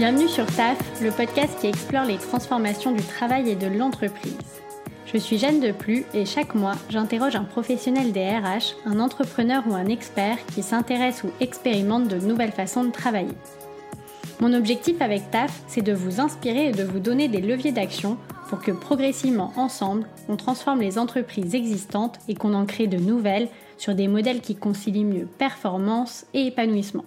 Bienvenue sur TAF, le podcast qui explore les transformations du travail et de l'entreprise. Je suis Jeanne Deplu et chaque mois, j'interroge un professionnel des RH, un entrepreneur ou un expert qui s'intéresse ou expérimente de nouvelles façons de travailler. Mon objectif avec TAF, c'est de vous inspirer et de vous donner des leviers d'action pour que progressivement ensemble, on transforme les entreprises existantes et qu'on en crée de nouvelles sur des modèles qui concilient mieux performance et épanouissement.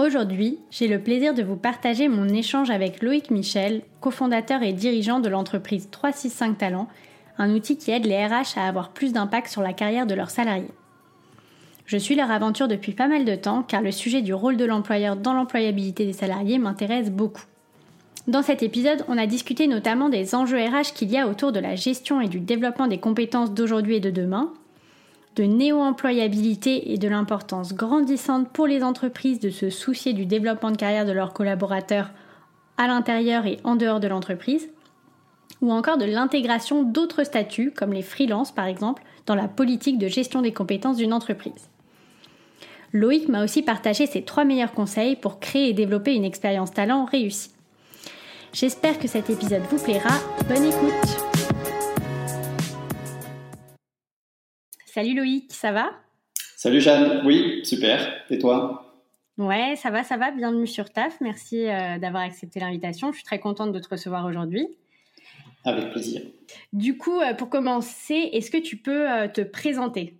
Aujourd'hui, j'ai le plaisir de vous partager mon échange avec Loïc Michel, cofondateur et dirigeant de l'entreprise 365 Talents, un outil qui aide les RH à avoir plus d'impact sur la carrière de leurs salariés. Je suis leur aventure depuis pas mal de temps car le sujet du rôle de l'employeur dans l'employabilité des salariés m'intéresse beaucoup. Dans cet épisode, on a discuté notamment des enjeux RH qu'il y a autour de la gestion et du développement des compétences d'aujourd'hui et de demain, de néo-employabilité et de l'importance grandissante pour les entreprises de se soucier du développement de carrière de leurs collaborateurs à l'intérieur et en dehors de l'entreprise, ou encore de l'intégration d'autres statuts, comme les freelances par exemple, dans la politique de gestion des compétences d'une entreprise. Loïc m'a aussi partagé ses trois meilleurs conseils pour créer et développer une expérience talent réussie. J'espère que cet épisode vous plaira. Bonne écoute Salut Loïc, ça va? Salut Jeanne, oui, super. Et toi? Ouais, ça va, ça va. Bienvenue sur TAF. Merci euh, d'avoir accepté l'invitation. Je suis très contente de te recevoir aujourd'hui. Avec plaisir. Du coup, euh, pour commencer, est-ce que tu peux euh, te présenter?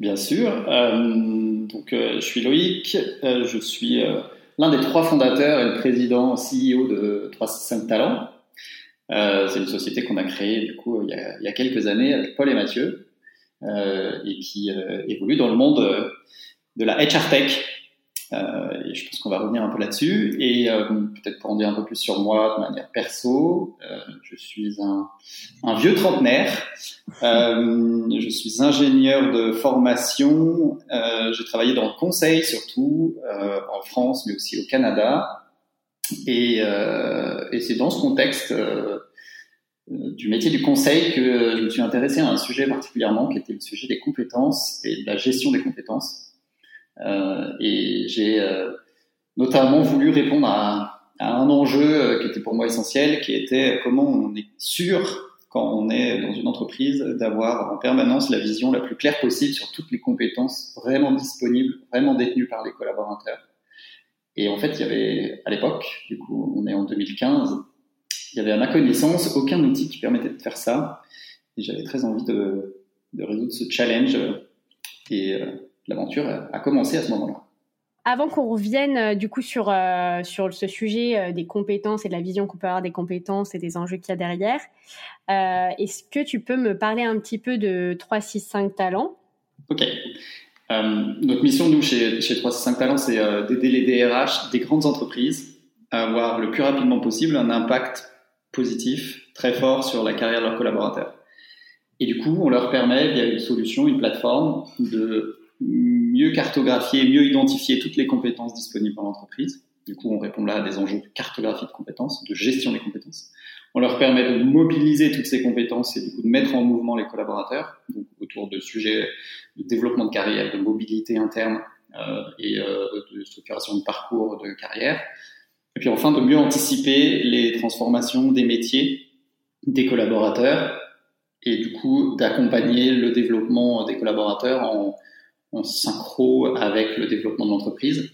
Bien sûr. donc, je suis Loïc. je suis l'un des trois fondateurs et le président CEO de 365 Talents. c'est une société qu'on a créée du coup il y, a, il y, a, quelques années avec Paul et Mathieu. Euh, et qui euh, évolue dans le monde euh, de la HR Tech. Euh, et je pense qu'on va revenir un peu là-dessus. Et euh, peut-être pour en dire un peu plus sur moi de manière perso, euh, je suis un, un vieux trentenaire. je suis ingénieur de formation. J'ai travaillé dans le conseil surtout en France, mais aussi au Canada. Et, et c'est dans ce contexte euh, du métier du conseil que je me suis intéressé à un sujet particulièrement qui était le sujet des compétences et de la gestion des compétences. Euh, et j'ai euh, notamment voulu répondre à, à, un enjeu euh, qui était pour moi essentiel, qui était comment on est sûr quand on est dans une entreprise d'avoir en permanence la vision la plus claire possible sur toutes les compétences vraiment disponibles, vraiment détenues par les collaborateurs. Et en fait, il y avait à l'époque, du coup, on est en 2015, il y avait à ma connaissance aucun outil qui permettait de faire ça. Et j'avais très envie de, de, résoudre ce challenge. Et euh, l'aventure a commencé à ce moment-là. Avant qu'on revienne euh, du coup sur, euh, sur ce sujet des compétences et de la vision qu'on peut avoir des compétences et des enjeux qu'il y a derrière, est-ce que tu peux me parler un petit peu de 365 Talents? Ok. notre mission, nous, chez, chez 365 Talents, c'est d'aider les DRH des grandes entreprises à avoir le plus rapidement possible un impact positif, très fort sur la carrière de leurs collaborateurs. Et du coup, on leur permet, via une solution, une plateforme, de mieux cartographier, mieux identifier toutes les compétences disponibles dans l'entreprise. Du coup, on répond là à des enjeux de cartographie de compétences, de gestion des compétences. On leur permet de mobiliser toutes ces compétences et du coup de mettre en mouvement les collaborateurs donc, autour de sujets de développement de carrière, de mobilité interne euh, et euh, de structuration de parcours de carrière, et puis enfin, de mieux anticiper les transformations des métiers des collaborateurs et du coup d'accompagner le développement des collaborateurs en, en synchro avec le développement de l'entreprise.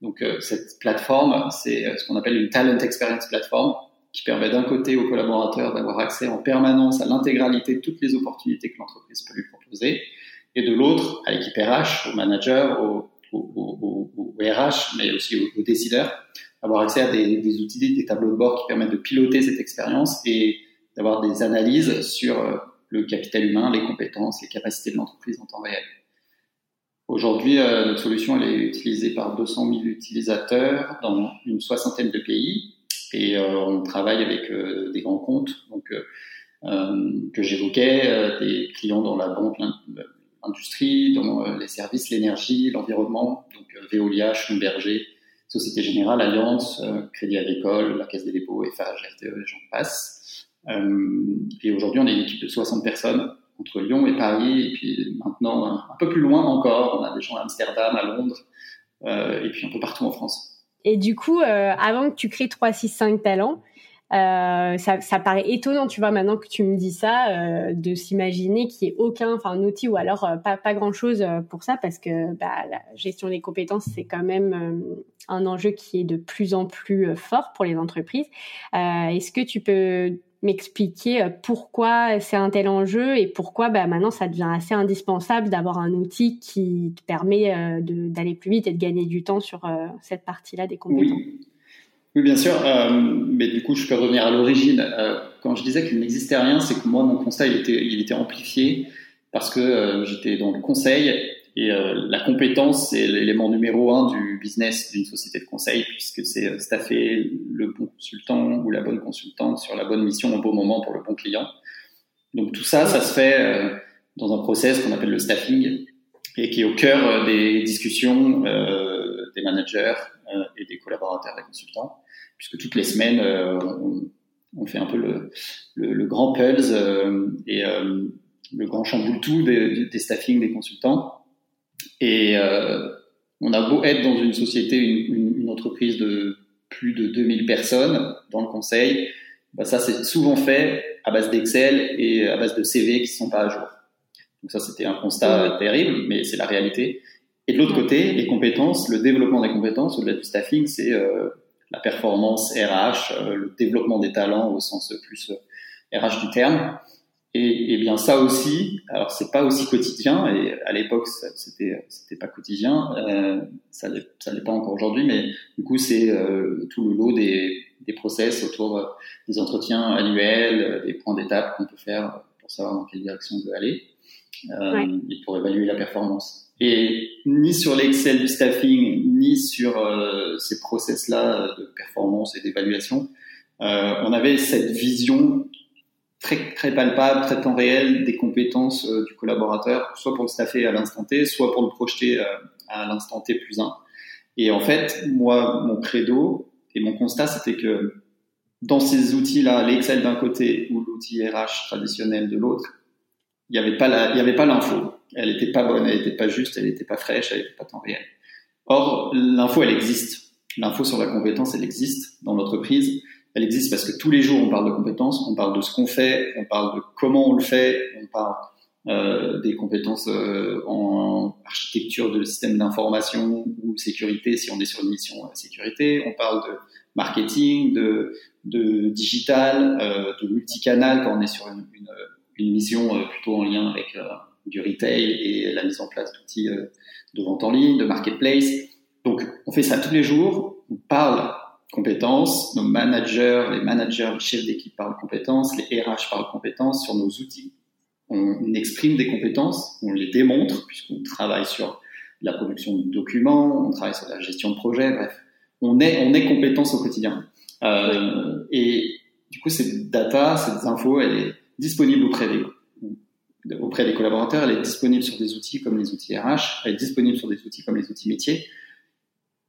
Donc euh, cette plateforme, c'est euh, ce qu'on appelle une Talent Experience Platform qui permet d'un côté aux collaborateurs d'avoir accès en permanence à l'intégralité de toutes les opportunités que l'entreprise peut lui proposer, et de l'autre à l'équipe RH, aux managers, aux, aux, aux, RH, mais aussi aux, décideurs, avoir accès à des, outils, des tableaux de bord qui permettent de piloter cette expérience et d'avoir des analyses sur euh, le capital humain, les compétences, les capacités de l'entreprise en temps réel. Aujourd'hui, euh, notre solution elle est utilisée par 200 000 utilisateurs dans une soixantaine de pays et euh, on travaille avec des grands comptes donc, que j'évoquais, des clients dans la banque, l'industrie, dans les services, l'énergie, l'environnement, donc Veolia, Schlumberger, Société Générale, Alliance, euh, Crédit Agricole, la Caisse des dépôts, Eiffage, RTE, et j'en passe. Euh, et aujourd'hui, on est une équipe de 60 personnes entre Lyon et Paris, et puis maintenant un peu plus loin encore, on a des gens à Amsterdam, à Londres, euh, et puis un peu partout en France. et du coup, avant que tu crées 365 talents, euh, ça, paraît étonnant, tu vois, maintenant que tu me dis ça, euh, de s'imaginer qu'il n'y ait aucun, un outil ou alors euh, pas, pas grand chose euh, pour ça, parce que bah, la gestion des compétences, c'est quand même un enjeu qui est de plus en plus fort pour les entreprises. Est-ce que tu peux m'expliquer pourquoi c'est un tel enjeu et pourquoi bah, maintenant ça devient assez indispensable d'avoir un outil qui te permet d'aller plus vite et de gagner du temps sur cette partie-là des compétences? Oui, bien sûr. Euh, mais du coup, je peux revenir à l'origine. Euh, quand je disais qu'il n'existait rien, c'est que moi, mon constat, il était, il était amplifié parce que euh, j'étais dans le conseil et euh, la compétence, c'est l'élément numéro un du business d'une société de conseil puisque c'est euh, staffer le bon consultant ou la bonne consultante sur la bonne mission au bon moment pour le bon client. Donc tout ça, ça se fait dans un process qu'on appelle le staffing et qui est au cœur des discussions des managers et des collaborateurs et consultants puisque toutes les semaines, euh, on, fait un peu le, le, grand pulse euh, et euh, le grand chamboule-tout des, des staffings des consultants. Et on a beau être dans une société, une, une, entreprise de plus de 2000 personnes dans le conseil, bah ça c'est souvent fait à base d'Excel et à base de CV qui sont pas à jour. Donc ça c'était un constat terrible, mais c'est la réalité. Et de l'autre côté, les compétences, le développement des compétences au-delà du staffing, c'est euh, la performance RH, euh, le développement des talents au sens plus RH euh, du terme. Et, et, bien ça aussi, alors c'est pas aussi quotidien et à l'époque c'était c'était pas quotidien, euh, ça ça l'est pas encore aujourd'hui, mais du coup c'est euh, tout le lot des des process autour des entretiens annuels, des points d'étape qu'on peut faire pour savoir dans quelle direction on veut aller euh, et pour évaluer la performance. Et ni sur l'Excel du staffing, ni sur euh, ces process-là de performance et d'évaluation, euh, on avait cette vision très, très palpable, très temps réel des compétences euh, du collaborateur, soit pour le staffer à l'instant T, soit pour le projeter à l'instant T plus 1. Et en fait, moi, mon credo et mon constat, c'était que dans ces outils-là, l'Excel d'un côté ou l'outil RH traditionnel de l'autre, il n'y avait pas l'info. Elle n'était pas bonne, elle n'était pas juste, elle n'était pas fraîche, elle n'était pas temps réel. Or, l'info, elle existe. L'info sur la compétence, elle existe dans l'entreprise. Elle existe parce que tous les jours, on parle de compétences, on parle de ce qu'on fait, on parle de comment on le fait, on parle euh, des compétences euh, en architecture de système d'information ou sécurité si on est sur une mission euh, sécurité. On parle de marketing, de, de digital, euh, de multicanal quand on est sur une, une, une mission euh, plutôt en lien avec euh, du retail et la mise en place d'outils euh, de vente en ligne, de marketplace. Donc, on fait ça tous les jours. On parle compétences. Nos managers, les managers, les chefs d'équipe parlent compétences. Les RH parlent compétences sur nos outils. On exprime des compétences, on les démontre puisqu'on travaille sur la production de documents, on travaille sur la gestion de projet, bref. On est, on est compétences au quotidien. Euh, et du coup, cette data, cette info, elle est disponible auprès des, auprès des collaborateurs, elle est disponible sur des outils comme les outils RH, elle est disponible sur des outils comme les outils métiers.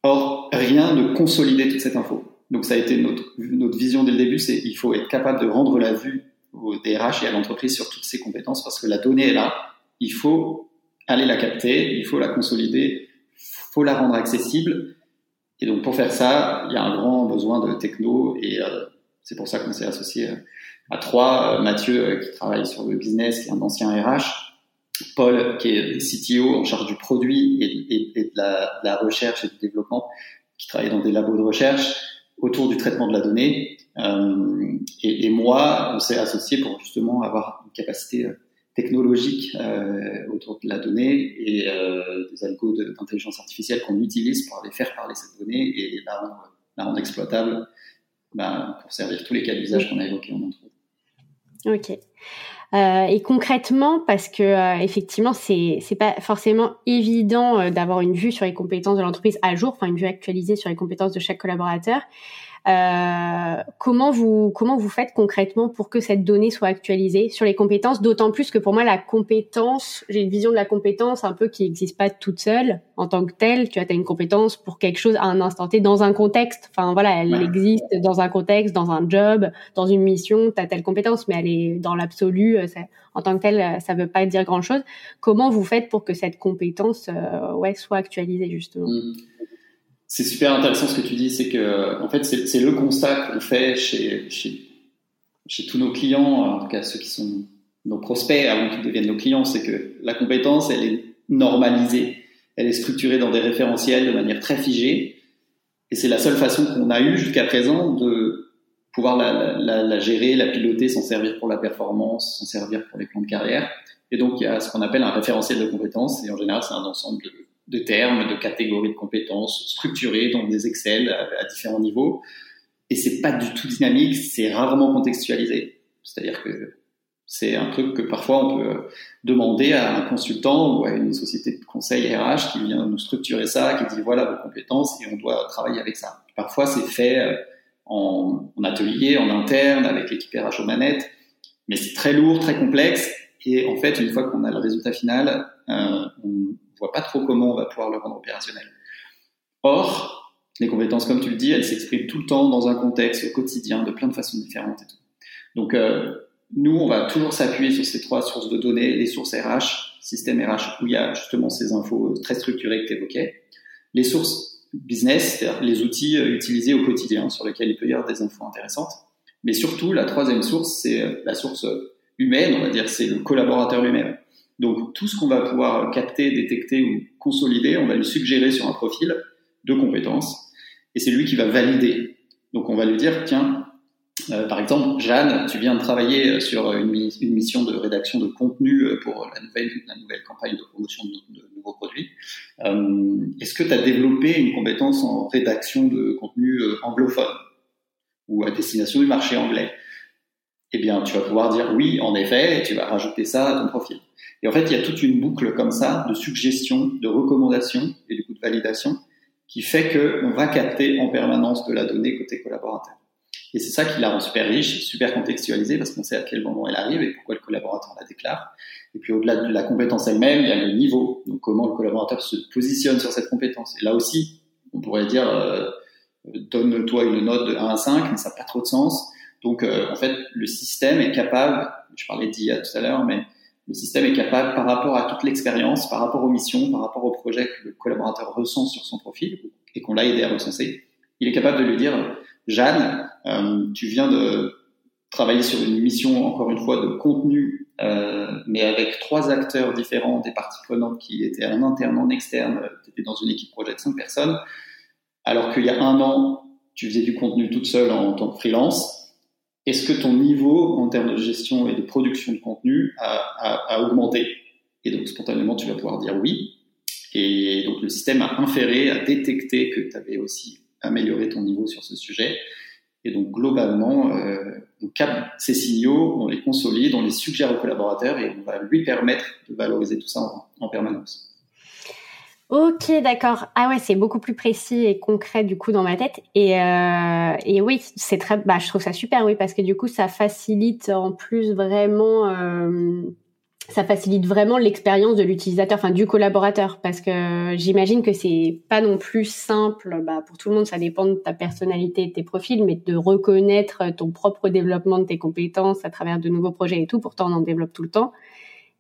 Or, rien ne consolidait toute cette info. Donc ça a été notre, vision dès le début, c'est il faut être capable de rendre la vue aux DRH et à l'entreprise sur toutes ces compétences parce que la donnée est là. Il faut aller la capter, il faut la consolider, il faut la rendre accessible. Et donc pour faire ça, il y a un grand besoin de techno et euh, c'est pour ça qu'on s'est associé euh, à trois. Euh, Mathieu euh, qui travaille sur le business, qui est un ancien RH. Paul qui est CTO en charge du produit et, de, la, recherche et du développement, qui travaille dans des labos de recherche autour du traitement de la donnée. Euh, et, moi, on s'est associé pour justement avoir une capacité technologique autour de la donnée et des algos d'intelligence artificielle qu'on utilise pour aller faire parler cette donnée et la rendre, exploitable bah, pour servir tous les cas d'usage qu'on a évoqués en intro. Ok. Euh, et concrètement, parce que euh, effectivement, c'est c'est pas forcément évident euh, d'avoir une vue sur les compétences de l'entreprise à jour, enfin une vue actualisée sur les compétences de chaque collaborateur. Euh, comment vous comment vous faites concrètement pour que cette donnée soit actualisée sur les compétences? D'autant plus que pour moi la compétence, j'ai une vision de la compétence un peu qui n'existe pas toute seule en tant que telle. Tu as, as une compétence pour quelque chose à un instant T dans un contexte. Enfin voilà, elle existe dans un contexte, dans un job, dans une mission. Tu as telle compétence, mais elle est dans l'absolu. Euh, en tant que telle, euh, ça veut pas dire grand chose. Comment vous faites pour que cette compétence ouais soit actualisée justement? Mmh C'est super intéressant ce que tu dis, c'est que en fait c'est le constat qu'on fait chez, chez, chez tous nos clients, en tout cas ceux qui sont nos prospects avant qu'ils deviennent nos clients, c'est que la compétence elle est normalisée, elle est structurée dans des référentiels de manière très figée, et c'est la seule façon qu'on a eu jusqu'à présent de pouvoir la, la, la, gérer, la piloter, s'en servir pour la performance, s'en servir pour les plans de carrière. Et donc il y a ce qu'on appelle un référentiel de compétences, et en général c'est un ensemble de de termes, de catégories de compétences structurées dans des Excel à, différents niveaux. Et c'est pas du tout dynamique, c'est rarement contextualisé. C'est-à-dire que c'est un truc que parfois on peut demander à un consultant ou à une société de conseil RH qui vient nous structurer ça, qui dit voilà vos compétences et on doit travailler avec ça. Parfois c'est fait euh, en, atelier, en interne, avec l'équipe RH aux manettes, mais c'est très lourd, très complexe. Et en fait, une fois qu'on a le résultat final, euh, on, voit pas trop comment on va pouvoir le rendre opérationnel. Or, les compétences, comme tu le dis, elles s'expriment tout le temps dans un contexte au quotidien de plein de façons différentes. Et tout. Donc, euh, nous, on va toujours s'appuyer sur ces trois sources de données, les sources RH, système RH, où il y a justement ces infos très structurées que tu évoquais, les sources business, c'est-à-dire les outils euh, utilisés au quotidien sur lesquels il peut y avoir des infos intéressantes. Mais surtout, la troisième source, c'est euh, la source humaine, on va dire, c'est le collaborateur lui-même. Donc tout ce qu'on va pouvoir capter, détecter ou consolider, on va lui suggérer sur un profil de compétences et c'est lui qui va valider. Donc on va lui dire, tiens, euh, par exemple, Jeanne, tu viens de travailler sur une, mission de rédaction de contenu euh, pour la nouvelle, campagne de promotion de, nouveaux produits. Euh, est-ce que tu as développé une compétence en rédaction de contenu anglophone ou à destination du marché anglais? Eh bien, tu vas pouvoir dire oui, en effet, et tu vas rajouter ça à ton profil. Et en fait, il y a toute une boucle comme ça de suggestions, de recommandations et du coup de validation qui fait qu'on va capter en permanence de la donnée côté collaborateur. Et c'est ça qui la rend super riche, super contextualisée parce qu'on sait à quel moment elle arrive et pourquoi le collaborateur la déclare. Et puis au-delà de la compétence elle-même, il y a le niveau, donc comment le collaborateur se positionne sur cette compétence. Et là aussi, on pourrait dire euh, donne-toi une note de 1 à 5, mais ça n'a pas trop de sens. Donc euh, en fait, le système est capable, je parlais d'IA tout à l'heure, mais le système est capable, par rapport à toute l'expérience, par rapport aux missions, par rapport au projet que le collaborateur ressent sur son profil et qu'on l'a aidé à recenser, il est capable de lui dire, Jeanne, euh, tu viens de travailler sur une mission, encore une fois, de contenu, euh, mais avec trois acteurs différents, des parties prenantes qui étaient en interne, en externe, tu étais dans une équipe projet de cinq personnes, alors qu'il y a un an, tu faisais du contenu toute seule en tant que freelance, est-ce que ton niveau en termes de gestion et de production de contenu a, augmenté? Et donc spontanément, tu vas pouvoir dire oui. Et donc le système a inféré, a détecté que tu avais aussi amélioré ton niveau sur ce sujet. Et donc globalement, euh, on capte ces signaux, on les consolide, on les suggère au collaborateur et on va lui permettre de valoriser tout ça en permanence. Ok, d'accord. Ah ouais, c'est beaucoup plus précis et concret du coup dans ma tête. Et, euh, et oui, c'est très. Bah, je trouve ça super, oui, parce que du coup, ça facilite en plus vraiment. Euh, ça facilite vraiment l'expérience de l'utilisateur, enfin du collaborateur, parce que j'imagine que c'est pas non plus simple. Bah, pour tout le monde, ça dépend de ta personnalité et de tes profils, mais de reconnaître ton propre développement de tes compétences à travers de nouveaux projets et tout. Pourtant, on en développe tout le temps.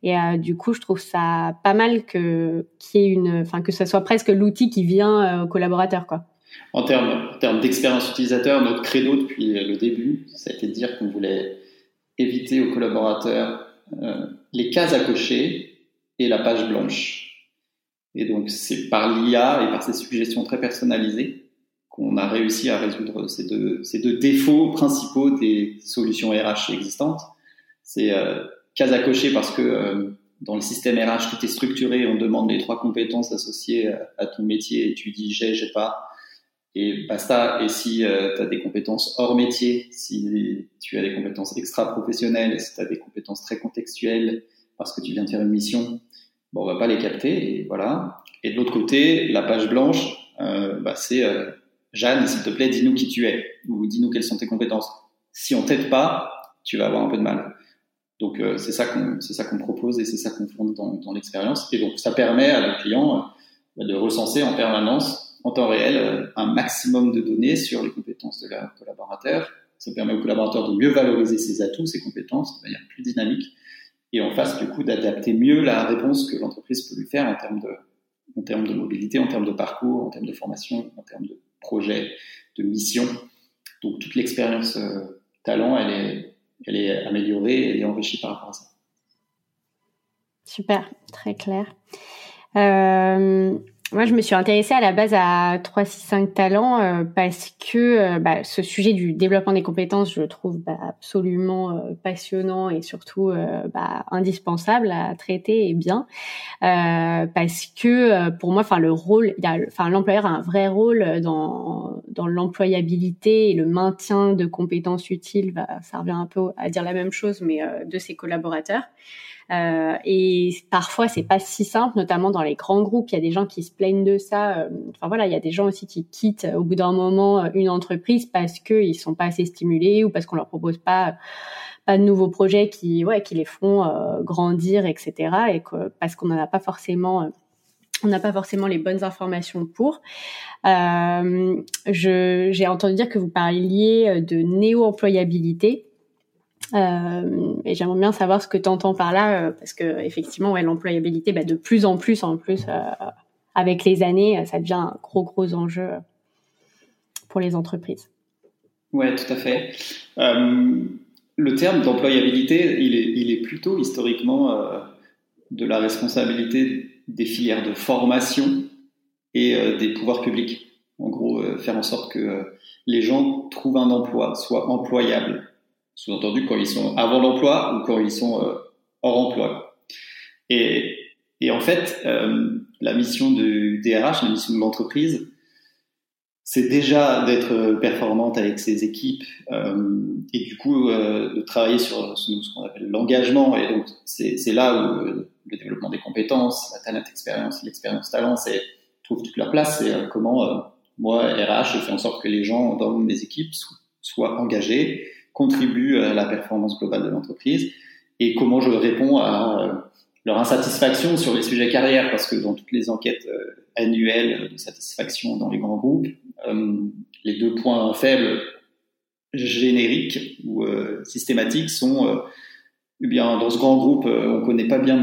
Et euh, du coup, je trouve ça pas mal que qu'il y une, enfin que ce soit presque l'outil qui vient euh, au collaborateur, quoi. En termes, en termes d'expérience utilisateur, notre credo depuis le début, ça a été de dire qu'on voulait éviter aux collaborateurs euh, les cases à cocher et la page blanche. Et donc, c'est par l'IA et par ces suggestions très personnalisées qu'on a réussi à résoudre ces deux, ces deux défauts principaux des solutions RH existantes. C'est case à cocher parce que euh, dans le système RH, tout est structuré, on demande les trois compétences associées à, ton métier et tu dis j'ai, j'ai pas, et basta. Et si euh, tu as des compétences hors métier, si tu as des compétences extra-professionnelles, si tu as des compétences très contextuelles parce que tu viens de faire une mission, bon, on va pas les capter, et voilà. Et de l'autre côté, la page blanche, euh, bah, c'est euh, Jeanne, s'il te plaît, dis-nous qui tu es, ou dis-nous quelles sont tes compétences. Si on t'aide pas, tu vas avoir un peu de mal. Donc euh, c'est ça qu'on propose et c'est ça qu'on fonde dans, l'expérience. Et donc ça permet à nos clients euh, de recenser en permanence, en temps réel, euh, un maximum de données sur les compétences de leurs collaborateurs. Ça permet aux collaborateurs de mieux valoriser ses atouts, ses compétences de manière plus dynamique, et en face du coup d'adapter mieux la réponse que l'entreprise peut lui faire en termes de en termes de mobilité, en termes de parcours, en termes de formation, en termes de projet, de mission. Donc toute l'expérience talent, elle est, elle est améliorée, est enrichie par rapport à ça. Super, très clair. Euh, moi, je me suis intéressée à la base à 365 talents euh, parce que euh, bah, ce sujet du développement des compétences, je le trouve bah, absolument euh, passionnant et surtout bah, indispensable à traiter et bien. parce que pour moi, enfin le rôle, enfin l'employeur a un vrai rôle dans dans l'employabilité et le maintien de compétences utiles. Bah, ça revient un peu à dire la même chose, mais de ses collaborateurs. Euh, et parfois, c'est pas si simple, notamment dans les grands groupes. Il y a des gens qui se plaignent de ça. Euh, enfin voilà, il y a des gens aussi qui quittent au bout d'un moment euh, une entreprise parce qu'ils sont pas assez stimulés ou parce qu'on leur propose pas pas de nouveaux projets qui ouais qui les font grandir, etc. Et que, parce qu'on n'en a pas forcément on n'a pas forcément les bonnes informations pour. Euh, j'ai entendu dire que vous parliez de néo-employabilité. Euh, et j'aimerais bien savoir ce que tu entends par là, euh, parce que effectivement, l'employabilité, bah, de plus en plus, en plus, euh, avec les années, ça devient un gros gros enjeu pour les entreprises. Ouais, tout à fait. le terme d'employabilité, il est, il est, plutôt historiquement de la responsabilité des filières de formation et des pouvoirs publics. En gros, faire en sorte que les gens trouvent un emploi, soient employables sous-entendu quand ils sont avant l'emploi ou quand ils sont euh, hors emploi. Et, et en fait, euh, la mission du DRH, la mission de l'entreprise, c'est déjà d'être performante avec ses équipes euh, et du coup euh, de travailler sur, ce qu'on appelle l'engagement. Et donc c'est là où euh, le développement des compétences, la talent expérience, l'expérience talent, c'est trouve toute leur place. C'est comment moi RH je fais en sorte que les gens dans mes équipes soient engagés contribuent à la performance globale de l'entreprise et comment je réponds à euh, leur insatisfaction sur les sujets carrière parce que dans toutes les enquêtes euh, annuelles de satisfaction dans les grands groupes, euh, les deux points faibles génériques ou systématiques sont eh bien dans ce grand groupe on connaît pas bien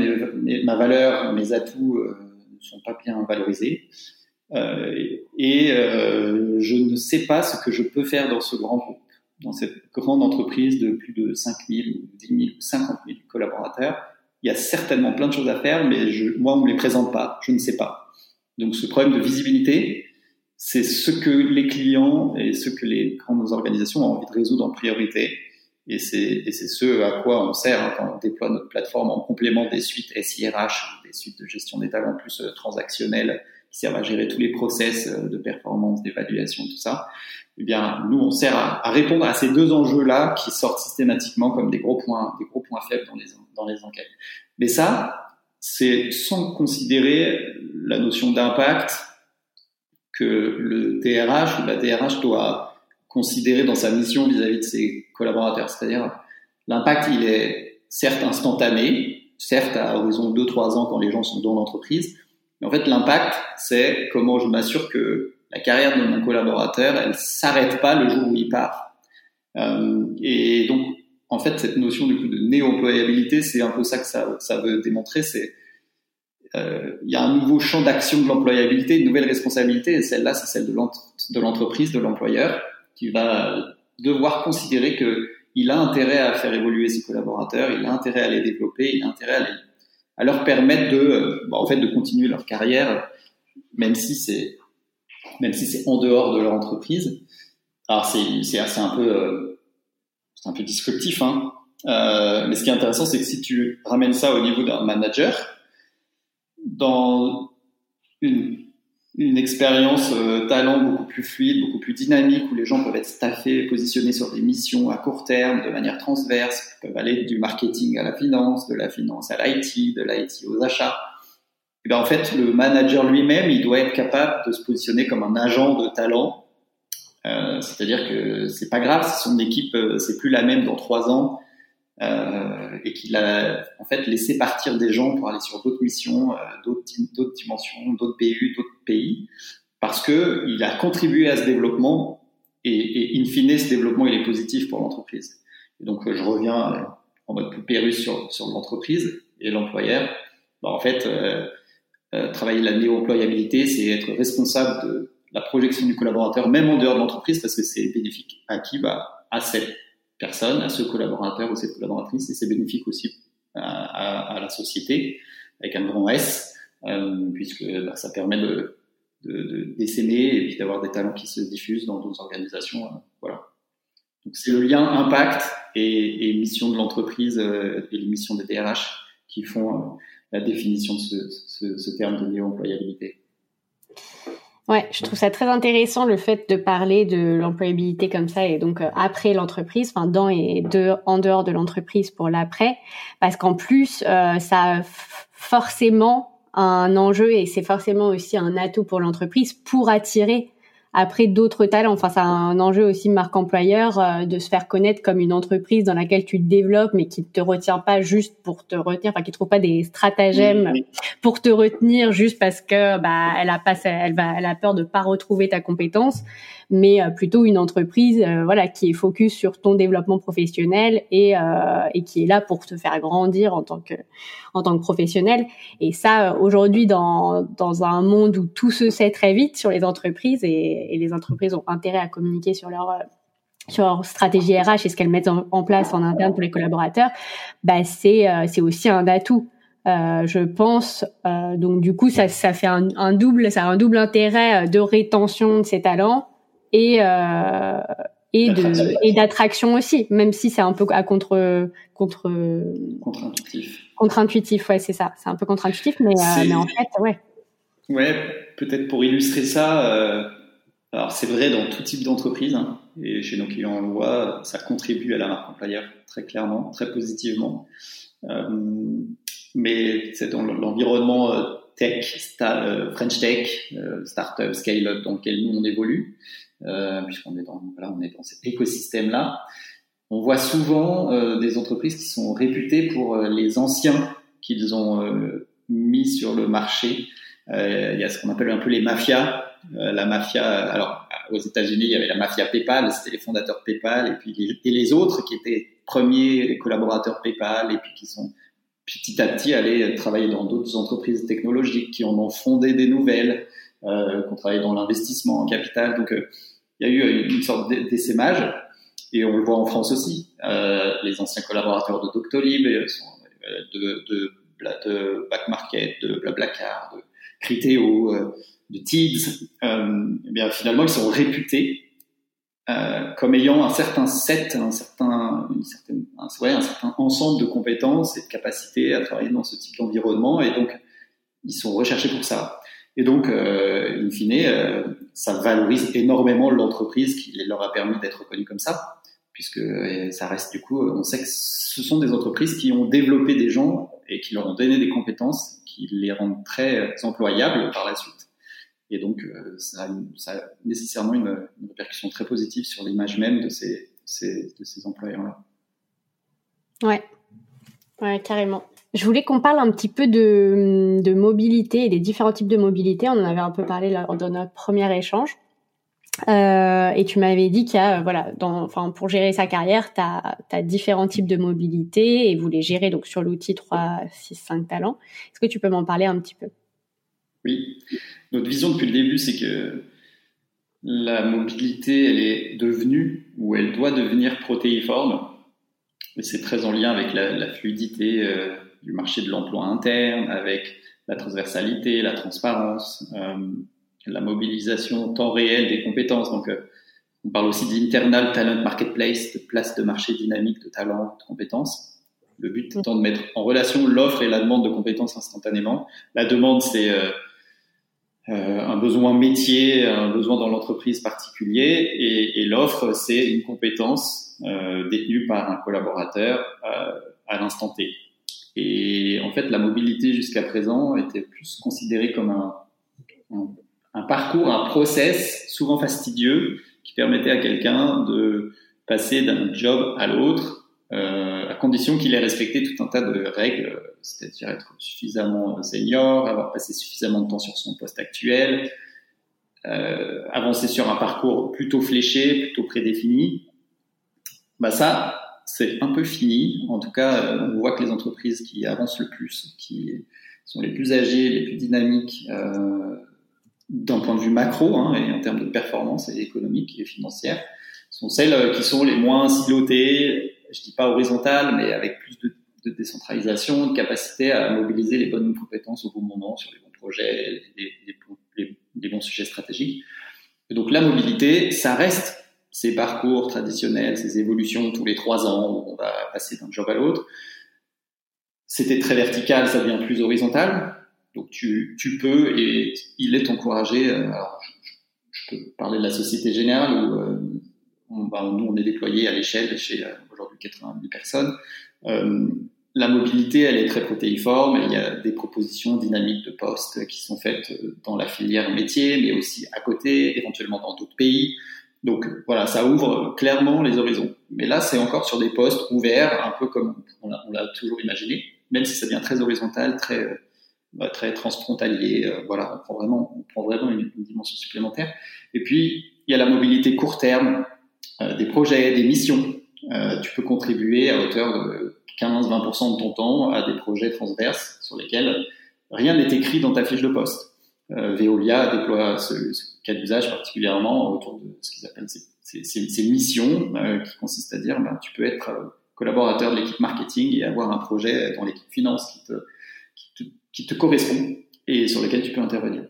ma valeur, mes atouts ne sont pas bien valorisés. Et je ne sais pas ce que je peux faire dans ce grand groupe dans cette grande entreprise de plus de 5 000 ou 10 000 ou 50 000 collaborateurs, il y a certainement plein de choses à faire, mais je, moi, on ne les présente pas, je ne sais pas. Donc ce problème de visibilité, c'est ce que les clients et ce que les grandes organisations ont envie de résoudre en priorité. Et c'est ce à quoi on sert hein, quand on déploie notre plateforme en complément des suites SIRH, des suites de gestion des talents plus euh, transactionnelles qui servent à gérer tous les process euh, de performance, d'évaluation, tout ça eh bien, nous, on sert à, répondre à ces deux enjeux-là qui sortent systématiquement comme des gros points, des gros points faibles dans les, dans les enquêtes. Mais ça, c'est sans considérer la notion d'impact que le DRH ou la DRH doit considérer dans sa mission vis-à-vis de ses collaborateurs. C'est-à-dire, l'impact, il est certes instantané, certes à horizon 2-3 ans quand les gens sont dans l'entreprise, mais en fait, l'impact, c'est comment je m'assure que la carrière de mon collaborateur, elle s'arrête pas le jour où il part. Euh, et donc, en fait, cette notion du coup de néo-employabilité, c'est un peu ça que ça, ça veut démontrer. C'est euh, il y a un nouveau champ d'action de l'employabilité, une nouvelle responsabilité, et celle-là, c'est celle de l'entreprise, de l'employeur, qui va devoir considérer que il a intérêt à faire évoluer ses collaborateurs, il a intérêt à les développer, il a intérêt à, les, à leur permettre de, euh, bah, en fait, de continuer leur carrière, même si c'est même si c'est en dehors de leur entreprise. Alors c'est c'est assez un peu euh, c'est un peu descriptif, hein. Euh, mais ce qui est intéressant, c'est que si tu ramènes ça au niveau d'un manager, dans une, une expérience euh, talent beaucoup plus fluide, beaucoup plus dynamique, où les gens peuvent être staffés, positionnés sur des missions à court terme, de manière transverse, peuvent aller du marketing à la finance, de la finance à l'IT, de l'IT aux achats, et ben en fait, le manager lui-même, il doit être capable de se positionner comme un agent de talent. Euh, C'est-à-dire que c'est pas grave si son équipe euh, c'est plus la même dans trois ans euh, et qu'il a en fait laissé partir des gens pour aller sur d'autres missions, euh, d'autres dimensions, d'autres BU, d'autres pays, parce que il a contribué à ce développement et, et in fine ce développement il est positif pour l'entreprise. Donc je reviens en mode plus pérus sur sur l'entreprise et l'employeur. Ben, en fait travailler la néo-employabilité, c'est être responsable de la projection du collaborateur, même en dehors de l'entreprise, parce que c'est bénéfique à qui? Bah, À cette personne, à ce collaborateur ou cette collaboratrice, et c'est bénéfique aussi à, à, la société, avec un grand S, euh, puisque bah, ça permet de, de, d'essaimer et puis d'avoir des talents qui se diffusent dans d'autres organisations. Euh, voilà. Donc c'est le lien impact et, et mission de l'entreprise euh, et les missions des DRH qui font euh, la définition de ce, ce, ce terme de néo-employabilité. Ouais, je trouve ça très intéressant le fait de parler de l'employabilité comme ça et donc euh, après l'entreprise, enfin dans et de, en dehors de l'entreprise pour l'après, parce qu'en plus euh, ça a forcément un enjeu et c'est forcément aussi un atout pour l'entreprise pour attirer après d'autres talents. Enfin, c'est un enjeu aussi marque employeur euh, de se faire connaître comme une entreprise dans laquelle tu te développes, mais qui te retient pas juste pour te retenir, enfin qui trouve pas des stratagèmes pour te retenir juste parce que bah elle a pas, elle va, elle a peur de pas retrouver ta compétence, mais euh, plutôt une entreprise, euh, voilà, qui est focus sur ton développement professionnel et et qui est là pour te faire grandir en tant que en tant que professionnel. Et ça, aujourd'hui, dans dans un monde où tout se sait très vite sur les entreprises et et, les entreprises ont intérêt à communiquer sur leur euh, sur leur stratégie RH et ce qu'elles mettent en, place en interne pour les collaborateurs, bah c'est euh, c'est aussi un atout. Euh, je pense euh, donc du coup ça ça fait un, un, double ça a un double intérêt de rétention de ces talents et euh, et de et d'attraction aussi même si c'est un peu à contre contre contre-intuitif. contre-intuitif ouais c'est ça. C'est un peu contre-intuitif mais, mais en fait ouais. Ouais peut-être pour illustrer ça alors c'est vrai dans tout type d'entreprise, hein, et chez nos clients on le voit, ça contribue à la marque employeur très clairement, très positivement. Euh, mais c'est dans l'environnement euh, tech, euh, French tech, euh, startup, scale-up dans lequel nous on évolue, euh, puisqu'on est dans voilà, on est dans cet écosystème-là. On voit souvent des entreprises qui sont réputées pour les anciens qu'ils ont mis sur le marché. il y a ce qu'on appelle un peu les mafias euh, la mafia. Alors, aux États-Unis, il y avait la mafia PayPal, c'était les fondateurs PayPal, et puis les, et les autres qui étaient premiers collaborateurs PayPal, et puis qui sont petit à petit allés travailler dans d'autres entreprises technologiques, qui en ont fondé des nouvelles, euh, qui ont travaillé dans l'investissement en capital. Donc, euh, il y a eu une sorte d'essaimage, et on le voit en France aussi. Euh, les anciens collaborateurs de Doctolib, euh, de, de, de Back Market, de Blablacar, de Criteo, de TIDS, euh, eh bien finalement ils sont réputés euh, comme ayant un certain set, un certain, une ouais, un certain ensemble de compétences et de capacités à travailler dans ce type d'environnement, et donc ils sont recherchés pour ça. Et donc, euh, in fine, euh, ça valorise énormément l'entreprise qui leur a permis d'être reconnue comme ça, puisque euh, ça reste du coup, on sait que ce sont des entreprises qui ont développé des gens et qui leur ont donné des compétences qui les rendent très employables par la suite. Et donc, ça, a nécessairement une, répercussion très positive sur l'image même de ces, ces de ces employeurs-là. Ouais. ouais, carrément. Je voulais qu'on parle un petit peu de, mobilité et des différents types de mobilité. On en avait un peu parlé lors de notre premier échange. Euh, et tu m'avais dit qu'il y a, voilà, dans, enfin, pour gérer sa carrière, tu as, différents types de mobilité et vous les gérez donc sur l'outil 3, 6, 5 talents. Est-ce que tu peux m'en parler un petit peu? Oui notre vision depuis le début, c'est que la mobilité, elle est devenue ou elle doit devenir protéiforme. Et c'est très en lien avec la, la fluidité euh, du marché de l'emploi interne, avec la transversalité, la transparence, euh, la mobilisation temps réel des compétences. Donc, euh, on parle aussi d'internal talent marketplace, de place de marché dynamique de talents, de compétences. Le but étant de mettre en relation l'offre et la demande de compétences instantanément. La demande, c'est euh, euh, un besoin métier, un besoin dans l'entreprise particulier, et, et l'offre, c'est une compétence euh, détenue par un collaborateur euh, à l'instant T. Et en fait, la mobilité jusqu'à présent était plus considérée comme un, parcours, un process souvent fastidieux qui permettait à quelqu'un de passer d'un job à l'autre euh, à condition qu'il ait respecté tout un tas de règles, c'est-à-dire être suffisamment senior, avoir passé suffisamment de temps sur son poste actuel, euh, avancer sur un parcours plutôt fléché, plutôt prédéfini. Bah ça, c'est un peu fini. En tout cas, on voit que les entreprises qui avancent le plus, qui sont les plus agiles, les plus dynamiques d'un point de vue macro hein, et en termes de performance économique et financière, sont celles qui sont les moins silotées, je dis pas horizontales, mais avec plus de, décentralisation, de capacité à mobiliser les bonnes compétences au bon moment sur les bons projets, les, les, bons sujets stratégiques. Donc la mobilité, ça reste ces parcours traditionnels, ces évolutions tous les trois ans où on va passer d'un job à l'autre. C'était très vertical, ça devient plus horizontal. Donc tu, tu peux et il est encouragé. Euh, alors, je, peux parler de la Société Générale où bah, nous on est déployé à l'échelle chez euh, aujourd'hui 80 000 personnes. La mobilité, elle est très protéiforme. Il y a des propositions dynamiques de postes qui sont faites dans la filière métier, mais aussi à côté, éventuellement dans d'autres pays. Donc voilà, ça ouvre clairement les horizons. Mais là, c'est encore sur des postes ouverts, un peu comme on l'a toujours imaginé, même si ça devient très horizontal, très bah, très transfrontalier. Euh, voilà, on prend vraiment, on prend vraiment une, dimension supplémentaire. Et puis il y a la mobilité court terme, euh, des projets, des missions. Euh, tu peux contribuer à hauteur de 15-20% de ton temps à des projets transverses sur lesquels rien n'est écrit dans ta fiche de poste. Veolia déploie ce, cas d'usage particulièrement autour de ce qu'ils appellent ces, missions, qui consistent à dire ben, tu peux être collaborateur de l'équipe marketing et avoir un projet dans l'équipe finance qui te, qui te correspond et sur lequel tu peux intervenir.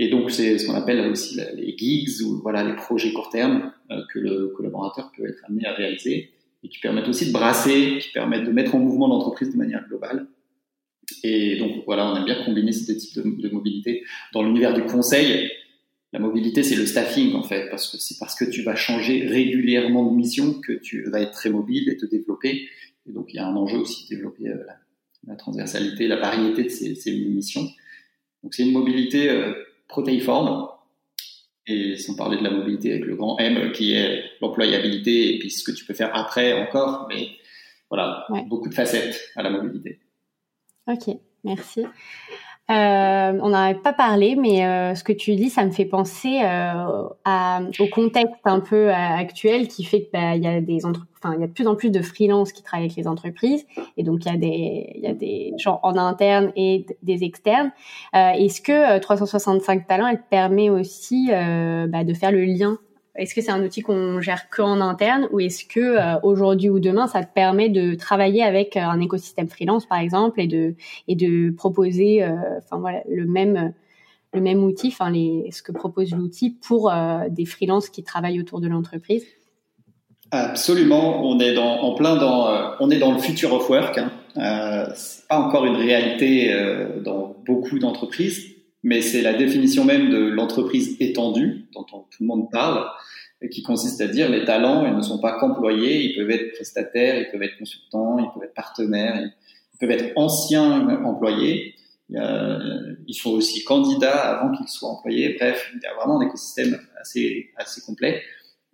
Et donc, c'est ce qu'on appelle aussi les gigs ou voilà les projets court terme euh, que le collaborateur peut être amené à réaliser et qui permettent aussi de brasser, qui permettent de mettre en mouvement l'entreprise de manière globale. Et donc, voilà, on aime bien combiner ces types de mobilité. Dans l'univers du conseil, la mobilité, c'est le staffing, en fait, parce que c'est parce que tu vas changer régulièrement de mission que tu vas être très mobile et te développer. Et donc, il y a un enjeu aussi de développer euh, la transversalité, la variété de ces, ces missions. Donc c'est une mobilité euh, protéiforme, et sans parler de la mobilité avec le grand M qui est l'employabilité et puis ce que tu peux faire après encore, mais voilà, beaucoup de facettes à la mobilité. Ok, merci. Euh, on n'en avait pas parlé, mais euh, ce que tu dis, ça me fait penser euh, à, au contexte un peu euh, actuel qui fait que bah, il y a des enfin il y a de plus en plus de freelance qui travaillent avec les entreprises, et donc il y a des il y a des gens en interne et des externes. Euh, est-ce que 365 talents, elle permet aussi bah, de faire le lien est-ce que c'est un outil qu'on gère qu'en interne ou est-ce que euh, aujourd'hui ou demain ça te permet de travailler avec euh, un écosystème freelance par exemple et de et de proposer euh, enfin voilà le même le même outil enfin les ce que propose l'outil pour des freelances qui travaillent autour de l'entreprise? Absolument, on est dans, en plein dans, on est dans le future of work. Hein. Euh, c'est pas encore une réalité dans beaucoup d'entreprises, mais c'est la définition même de l'entreprise étendue dont tout le monde parle, qui consiste à dire les talents, ils ne sont pas qu'employés, ils peuvent être prestataires, ils peuvent être consultants, ils peuvent être partenaires, ils peuvent être anciens employés, ils sont aussi candidats avant qu'ils soient employés. Bref, il y a vraiment un écosystème assez assez complet.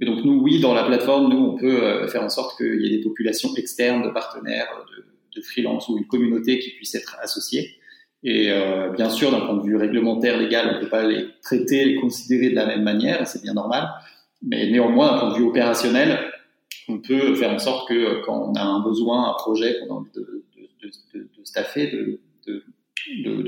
Et donc nous, oui, dans la plateforme, nous, on peut euh, faire en sorte qu'il y ait des populations externes de partenaires, de, de freelance ou une communauté qui puisse être associée. Et euh, bien sûr, d'un point de vue réglementaire, légal, on ne peut pas les traiter, les considérer de la même manière, c'est bien normal. Mais néanmoins, d'un point de vue opérationnel, on peut faire en sorte que euh, quand on a un besoin, un projet qu'on a envie de, de, de, staffer, de,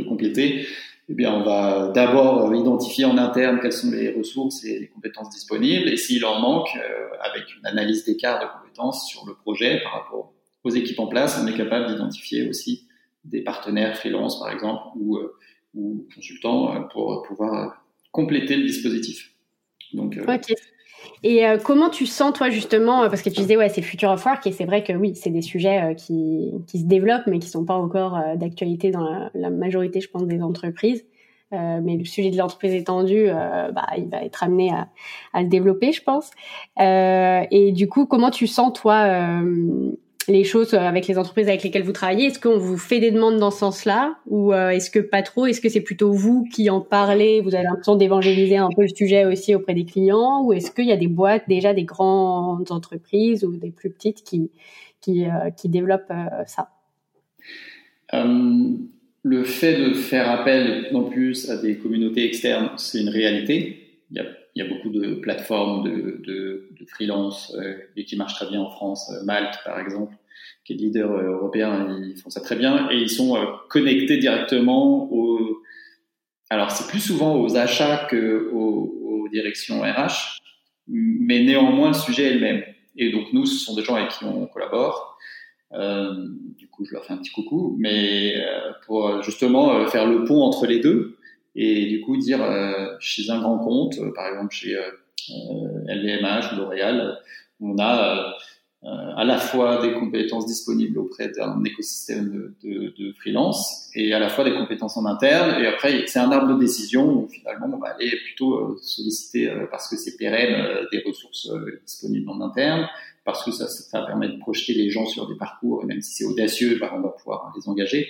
compléter, eh bien, on va d'abord identifier en interne quelles sont les ressources et les compétences disponibles. Et s'il en manque, euh, avec une analyse d'écart de compétences sur le projet par rapport aux équipes en place, on est capable d'identifier aussi des partenaires freelance, par exemple, ou, euh, consultants euh, pour pouvoir compléter le dispositif. Donc, euh. Et comment tu sens, toi, justement, parce que tu disais, ouais, c'est le future of work, et c'est vrai que oui, c'est des sujets qui, qui, se développent, mais qui sont pas encore d'actualité dans la, majorité, je pense, des entreprises. mais le sujet de l'entreprise étendue, bah, il va être amené à, à le développer, je pense. et du coup, comment tu sens, toi, les choses avec les entreprises avec lesquelles vous travaillez Est-ce qu'on vous fait des demandes dans ce sens-là ou euh, est-ce que pas trop? Est-ce que c'est plutôt vous qui en parlez? Vous avez l'impression d'évangéliser un peu le sujet aussi auprès des clients ou est-ce qu'il y a des boîtes déjà des grandes entreprises ou des plus petites qui qui, euh, qui développent euh, ça? Le fait de faire appel en plus à des communautés externes, c'est une réalité. Il y a il y a beaucoup de plateformes de, freelance euh, et qui marchent très bien en France, euh, Malte par exemple, qui est le leader européen, ils font ça très bien et ils sont connectés directement aux. Alors c'est plus souvent aux achats que aux, directions RH, mais néanmoins le sujet est le même. Et donc nous, ce sont des gens avec qui on collabore. Euh, du coup, je leur fais un petit coucou, mais euh, pour justement faire le pont entre les deux et du coup dire chez un grand compte, par exemple chez LVMH ou L'Oréal, on a euh, à la fois des compétences disponibles auprès d'un écosystème de, de, freelance et à la fois des compétences en interne. Et après, c'est un arbre de décision où finalement on va aller plutôt euh, solliciter euh, parce que c'est pérenne des ressources disponibles en interne, parce que ça, ça permet de projeter les gens sur des parcours et même si c'est audacieux, bah, on va pouvoir les engager.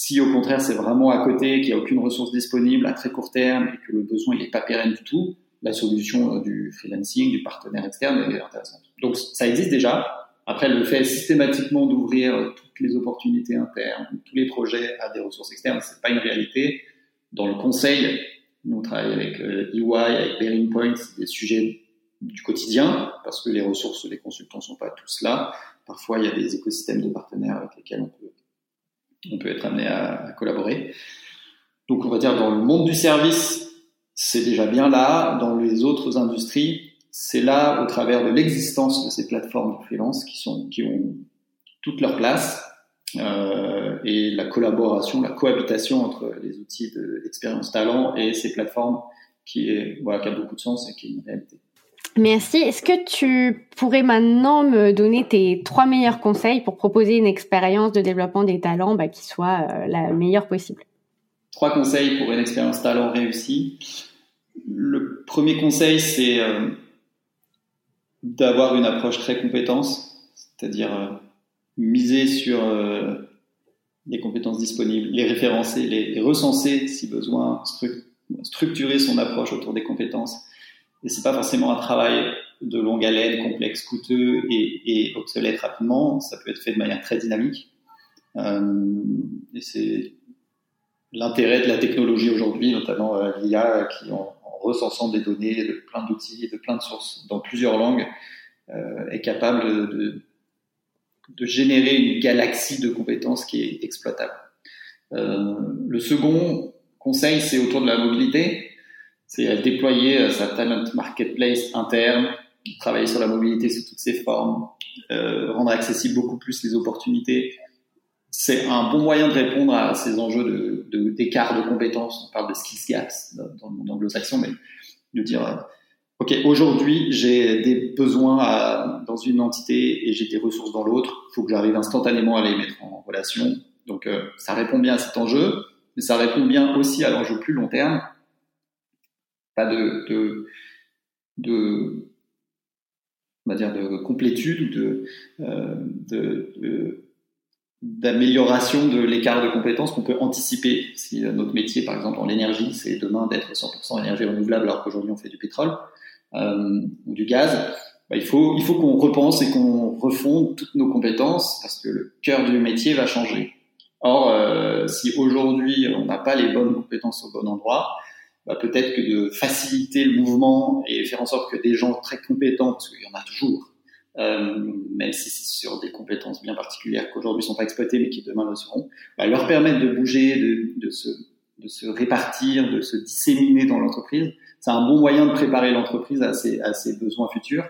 Si au contraire c'est vraiment à côté, qu'il n'y a aucune ressource disponible à très court terme et que le besoin n'est pas pérenne du tout, la solution euh, du freelancing, du partenaire externe est intéressante. Donc ça existe déjà. Après, le fait systématiquement d'ouvrir toutes les opportunités internes, tous les projets à des ressources externes, c'est pas une réalité. Dans le conseil, nous on travaille avec EY, euh, e avec Bearing Point, c'est des sujets du quotidien parce que les ressources, les consultants sont pas tous là. Parfois, il y a des écosystèmes de partenaires avec lesquels on peut, on peut être amené à, à collaborer. Donc, on va dire dans le monde du service, c'est déjà bien là. Dans les autres industries, c'est là au travers de l'existence de ces plateformes de freelance qui, ont toute leur place euh, et la collaboration, la cohabitation entre les outils d'expérience talent et ces plateformes qui, voilà, qui a beaucoup de sens et qui est une réalité. Merci. Est-ce que tu pourrais maintenant me donner tes trois meilleurs conseils pour proposer une expérience de développement des talents bah, qui soit euh, la meilleure possible? Trois conseils pour une expérience talent réussie. Le premier conseil, c'est euh, d'avoir une approche très compétence, c'est-à-dire euh, miser sur les compétences disponibles, les référencer, les, recenser si besoin, structurer son approche autour des compétences. Et c'est pas forcément un travail de longue haleine, complexe, coûteux et, obsolète rapidement. Ça peut être fait de manière très dynamique. et c'est l'intérêt de la technologie aujourd'hui, notamment l'IA, qui ont recensant des données de plein d'outils et de plein de sources dans plusieurs langues, euh, est capable de, de, générer une galaxie de compétences qui est exploitable. Euh, le second conseil, c'est autour de la mobilité. C'est déployer euh, sa talent marketplace interne, travailler sur la mobilité sous toutes ses formes, euh, rendre accessible beaucoup plus les opportunités. C'est un bon moyen de répondre à ces enjeux d'écart de, de, compétences. On parle de skills gaps dans, le monde anglo-saxon, mais de dire, euh, OK, aujourd'hui, j'ai des besoins dans une entité et j'ai des ressources dans l'autre. Il faut que j'arrive instantanément à les mettre en relation. Donc, euh, ça répond bien à cet enjeu, mais ça répond bien aussi à l'enjeu plus long terme. Pas de, de, de on va dire de complétude, de, euh, de, d'amélioration de l'écart de compétences qu'on peut anticiper. Si notre métier, par exemple, dans l'énergie, c'est demain d'être 100% énergie renouvelable alors qu'aujourd'hui on fait du pétrole euh, ou du gaz, bah, il faut, il faut qu'on repense et qu'on refonde toutes nos compétences parce que le cœur du métier va changer. Or, euh, si aujourd'hui on n'a pas les bonnes compétences au bon endroit, bah, peut-être que de faciliter le mouvement et faire en sorte que des gens très compétents, parce qu'il y en a toujours, euh, même si c'est sur des compétences bien particulières qu'aujourd'hui sont pas exploitées mais qui demain le seront, bah, leur permettre de bouger, de, de, se, de se répartir, de se disséminer dans l'entreprise. C'est un bon moyen de préparer l'entreprise à ses, à ses besoins futurs.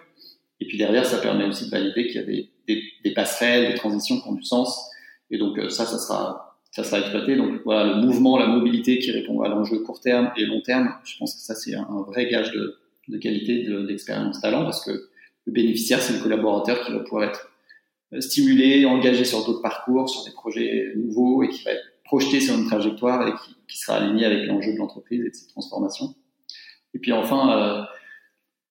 Et puis derrière, ça permet aussi de valider qu'il y a des, des, des, passerelles, des transitions qui ont du sens. Et donc euh, ça, ça sera, ça sera exploité. Donc voilà, le mouvement, la mobilité qui répond à l'enjeu court terme et long terme, je pense que ça c'est un, vrai gage de, de qualité d'expérience talent parce que le bénéficiaire, c'est le collaborateur qui va pouvoir être euh, stimulé, engagé sur d'autres parcours, sur des projets nouveaux et qui va être projeté sur une trajectoire et qui, sera aligné avec l'enjeu de l'entreprise et de cette transformation. Et puis enfin,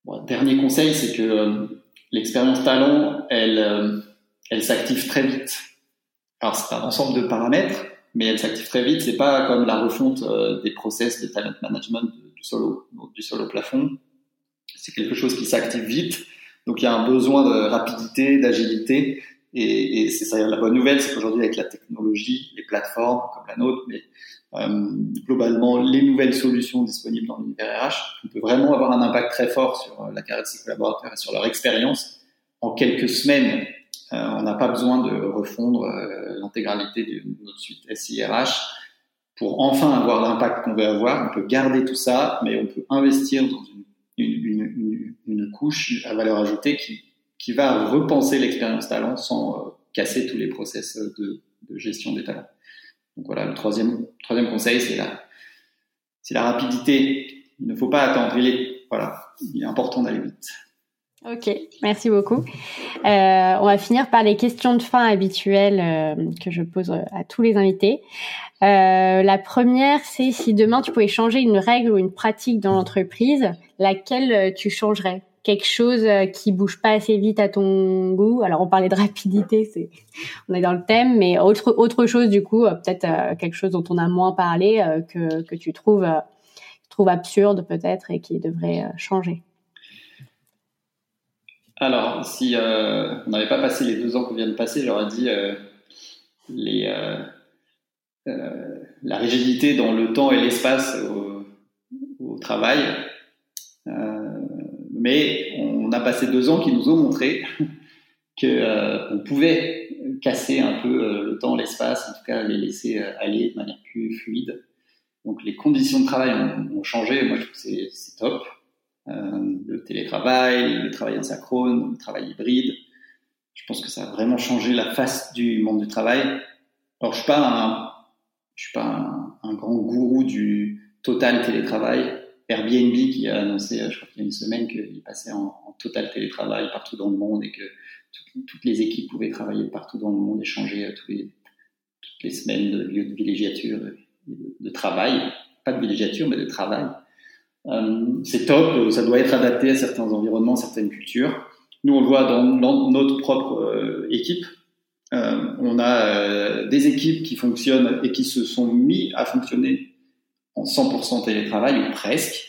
euh, dernier conseil, c'est que euh, l'expérience talent, elle, elle s'active très vite. Alors c'est un ensemble de paramètres, mais elle s'active très vite. C'est pas comme la refonte des process de talent management du solo, du solo plafond. C'est quelque chose qui s'active vite donc il y a un besoin de rapidité, d'agilité. Et, et c'est ça la bonne nouvelle, c'est qu'aujourd'hui avec la technologie, les plateformes comme la nôtre, mais euh, globalement les nouvelles solutions disponibles dans l'univers RH, on peut vraiment avoir un impact très fort sur euh, la carrière de ses collaborateurs et sur leur expérience en quelques semaines on n'a pas besoin de refondre l'intégralité de notre suite SIRH pour enfin avoir l'impact qu'on veut avoir. On peut garder tout ça, mais on peut investir dans une, couche à valeur ajoutée qui, va repenser l'expérience talent sans casser tous les process de, gestion des talents. Donc voilà, le troisième, conseil, c'est la, rapidité. Il ne faut pas attendre. Il est important d'aller vite. Ok, merci beaucoup. Euh, on va finir par les questions de fin habituelles euh, que je pose à tous les invités. Euh, la première, c'est si demain tu pouvais changer une règle ou une pratique dans l'entreprise, laquelle tu changerais? Quelque chose euh, qui bouge pas assez vite à ton goût? Alors on parlait de rapidité, c'est on est dans le thème, mais autre autre chose du coup, euh, peut-être euh, quelque chose dont on a moins parlé que que tu trouves trouves absurde peut-être et qui devrait changer. Alors si on n'avait pas passé les deux ans qu'on vient de passer, j'aurais dit les la rigidité dans le temps et l'espace au, au travail mais on a passé deux ans qui nous ont montré qu'on euh, pouvait casser un peu euh, le temps, l'espace, en tout cas les laisser euh, aller de manière plus fluide. Donc les conditions de travail ont, changé. Moi, je trouve que c'est top. Le télétravail, le travail asynchrone, le travail hybride. Je pense que ça a vraiment changé la face du monde du travail. Alors, je suis pas un, suis pas un, grand gourou du total télétravail. Airbnb qui a annoncé, euh, je crois qu'il y a une semaine, qu'il passait en, total télétravail partout dans le monde et que toutes les équipes pouvaient travailler partout dans le monde, échanger euh, tous les, toutes les semaines de lieux de villégiature, de, travail, pas de villégiature, mais de travail. Euh, c'est top, ça doit être adapté à certains environnements, certaines cultures. Nous, on le voit dans, notre propre équipe. on a des équipes qui fonctionnent et qui se sont mis à fonctionner en 100% télétravail ou presque.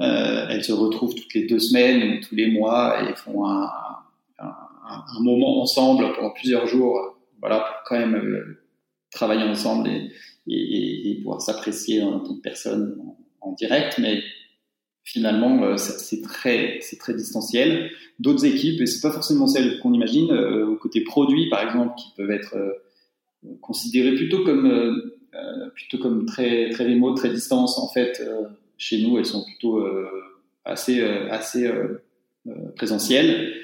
Euh, elles se retrouvent toutes les deux semaines ou tous les mois et font un, moment ensemble pendant plusieurs jours, voilà, pour quand même euh, travailler ensemble et pouvoir s'apprécier en tant que personne en, en direct. Mais finalement, euh, c'est très, c'est très distanciel. D'autres équipes, et c'est pas forcément celles qu'on imagine, euh, au côté produit, par exemple, qui peuvent être considérées plutôt comme euh, plutôt comme très très remote, très distance. En fait, euh, chez nous, elles sont plutôt euh, assez assez présentielles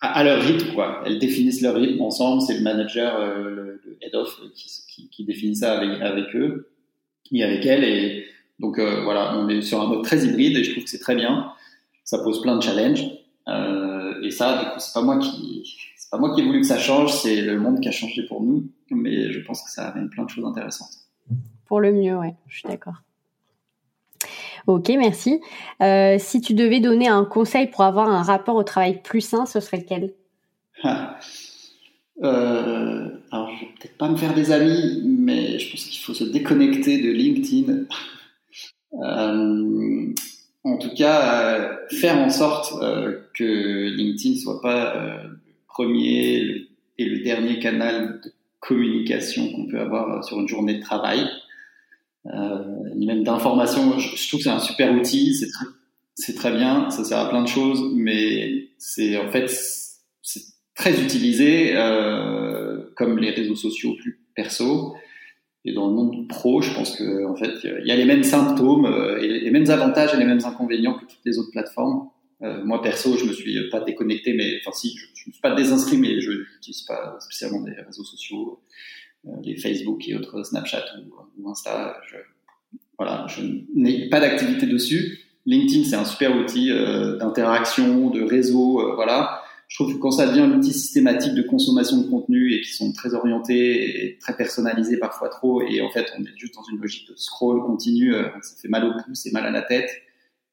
à, leur rythme. Elles définissent leur rythme ensemble. C'est le manager, le, head of, qui, définit ça avec, eux et avec elles. Donc voilà, on est sur un mode très hybride et je trouve que c'est très bien. Ça pose plein de challenges. Euh, et ça, du coup, c'est pas moi qui, c'est pas moi qui ai voulu que ça change, c'est le monde qui a changé pour nous. Mais je pense que ça amène plein de choses intéressantes. Pour le mieux, ouais, je suis d'accord. Ok, merci. Euh, si tu devais donner un conseil pour avoir un rapport au travail plus sain, ce serait lequel? Euh, Alors, je vais peut-être pas me faire des amis, mais je pense qu'il faut se déconnecter de LinkedIn. Euh, en tout cas, euh, faire en sorte euh, que LinkedIn soit pas euh, le premier et le dernier canal de communication qu'on peut avoir sur une journée de travail, ni même d'information. Je, trouve que c'est un super outil, c'est très, bien, ça sert à plein de choses, mais c'est en fait c'est très utilisé comme les réseaux sociaux plus perso. Et dans le monde pro, je pense que en fait, il y a les mêmes symptômes euh, les mêmes avantages et les mêmes inconvénients que toutes les autres plateformes. Euh, moi perso, je me suis pas déconnecté, mais enfin si, je, je me suis pas désinscrit, mais je n'utilise pas spécialement des réseaux sociaux, euh, les Facebook et autres Snapchat ou, Insta. Je, voilà, je n'ai pas d'activité dessus. LinkedIn, c'est un super outil euh, d'interaction, de réseau, voilà je trouve que quand ça devient l'outil systématique de consommation de contenu et qui sont très orientés et très personnalisés parfois trop, et en fait on est juste dans une logique de scroll continu, euh, ça fait mal au pouce et mal à la tête,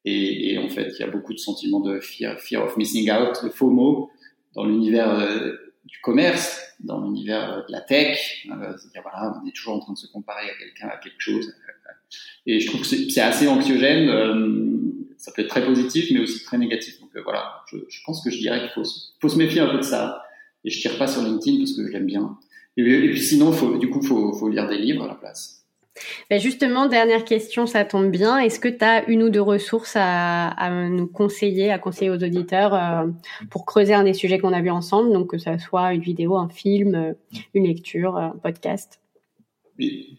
et, en fait il y a beaucoup de sentiments de fear, of missing out, de FOMO dans l'univers euh, du commerce, dans l'univers de la tech, euh, c'est-à-dire voilà, on est toujours en train de se comparer à quelqu'un, à quelque chose, et je trouve que c'est assez anxiogène. Euh, ça peut être très positif, mais aussi très négatif. Euh, voilà, je, je, pense que je dirais qu'il faut, faut, se méfier un peu de ça. Et je tire pas sur LinkedIn parce que je l'aime bien. Et, puis sinon, faut, du coup, faut, faut lire des livres à la place. Ben justement, dernière question, ça tombe bien. Est-ce que tu as une ou deux ressources à, nous conseiller, à conseiller aux auditeurs euh, pour creuser un des sujets qu'on a vus ensemble, donc que ça soit une vidéo, un film, euh, une lecture, un podcast Oui.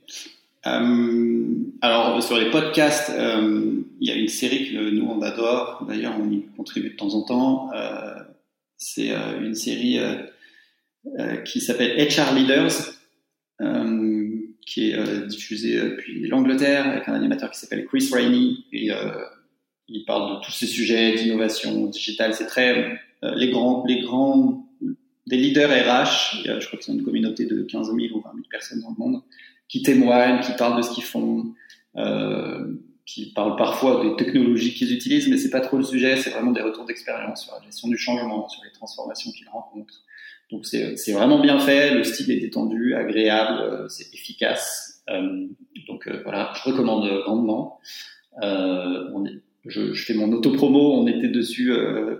Euh, alors sur les podcasts, il y a une série que nous on adore. D'ailleurs, on y contribue de temps en temps. C'est une série qui s'appelle HR Leaders qui est euh, diffusé euh, depuis l'Angleterre avec un animateur qui s'appelle Chris Rainey et euh, il parle de tous ces sujets d'innovation digitale. C'est très les grands, les grands, des leaders RH. je crois qu'ils sont une communauté de 15 000 ou 20 000 personnes dans le monde qui témoignent, qui parlent de ce qu'ils font, euh, qui parlent parfois des technologies qu'ils utilisent, mais c'est pas trop le sujet. C'est vraiment des retours d'expérience sur la gestion du changement, sur les transformations qu'ils rencontrent. Donc c'est vraiment bien fait, le style est détendu, agréable, euh, c'est efficace. Euh, donc euh, voilà, je recommande grandement. On est, je, je, fais mon auto-promo, on était dessus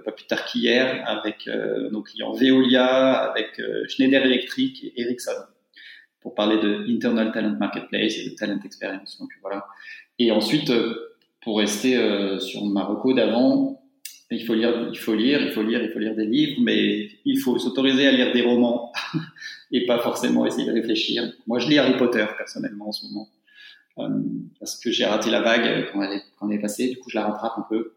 pas plus tard qu'hier avec nos clients Veolia, avec Schneider Electric et Ericsson pour parler de Internal Talent Marketplace et de Talent Experience. Donc voilà. Et ensuite, pour rester sur Marocco d'avant, il faut lire, il faut lire, il faut lire, il faut lire des livres, mais il faut s'autoriser à lire des romans et pas forcément essayer de réfléchir. Moi, je lis Harry Potter personnellement en ce moment euh, parce que j'ai raté la vague quand elle, est, quand elle est passée. Du coup, je la rattrape un peu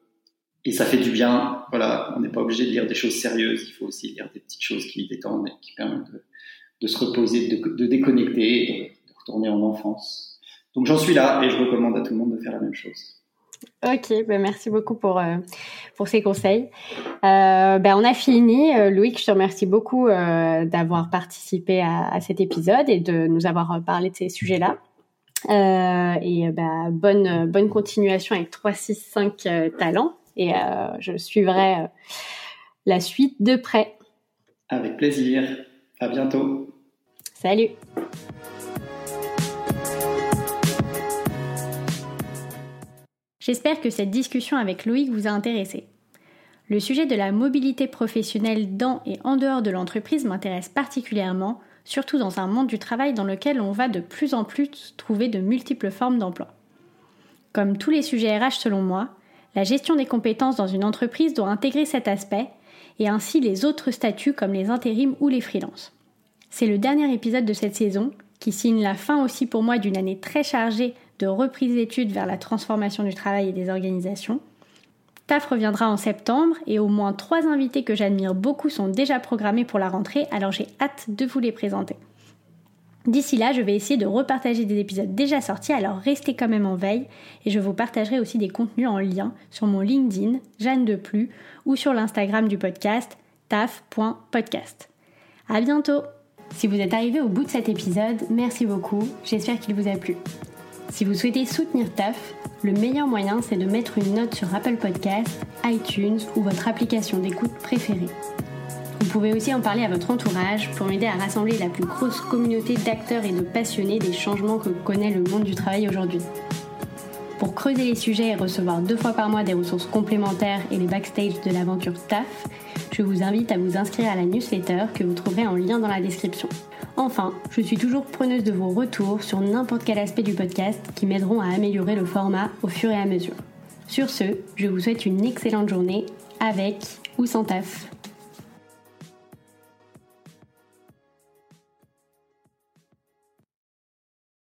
et ça fait du bien. Voilà, on n'est pas obligé de lire des choses sérieuses. Il faut aussi lire des petites choses qui détendent et qui permettent de, de se reposer, de, de déconnecter, de, de retourner en enfance. Donc j'en suis là et je recommande à tout le monde de faire la même chose. Ok, ben merci beaucoup pour, euh, pour ces conseils. Euh, ben on a fini. Euh, Loïc, je te remercie beaucoup d'avoir participé à, à, cet épisode et de nous avoir parlé de ces sujets-là. Et ben, bonne, bonne continuation avec 365 talents et je suivrai la suite de près. Avec plaisir. À bientôt. Salut. J'espère que cette discussion avec Loïc vous a intéressé. Le sujet de la mobilité professionnelle dans et en dehors de l'entreprise m'intéresse particulièrement, surtout dans un monde du travail dans lequel on va de plus en plus trouver de multiples formes d'emploi. Comme tous les sujets RH selon moi, la gestion des compétences dans une entreprise doit intégrer cet aspect et ainsi les autres statuts comme les intérims ou les freelances. C'est le dernier épisode de cette saison qui signe la fin aussi pour moi d'une année très chargée de reprise d'études vers la transformation du travail et des organisations. TAF reviendra en septembre et au moins trois invités que j'admire beaucoup sont déjà programmés pour la rentrée, alors j'ai hâte de vous les présenter. D'ici là, je vais essayer de repartager des épisodes déjà sortis, alors restez quand même en veille et je vous partagerai aussi des contenus en lien sur mon LinkedIn, Jeanne Deplu, ou sur l'Instagram du podcast, taf.podcast. À bientôt! Si vous êtes arrivé au bout de cet épisode, merci beaucoup, j'espère qu'il vous a plu. Si vous souhaitez soutenir TAF, le meilleur moyen c'est de mettre une note sur Apple Podcasts, iTunes ou votre application d'écoute préférée. Vous pouvez aussi en parler à votre entourage pour m'aider à rassembler la plus grosse communauté d'acteurs et de passionnés des changements que connaît le monde du travail aujourd'hui. Pour creuser les sujets et recevoir deux fois par mois des ressources complémentaires et les backstage de l'aventure TAF, je vous invite à vous inscrire à la newsletter que vous trouverez en lien dans la description. Enfin, je suis toujours preneuse de vos retours sur n'importe quel aspect du podcast qui m'aideront à améliorer le format au fur et à mesure. Sur ce, je vous souhaite une excellente journée avec ou sans taf.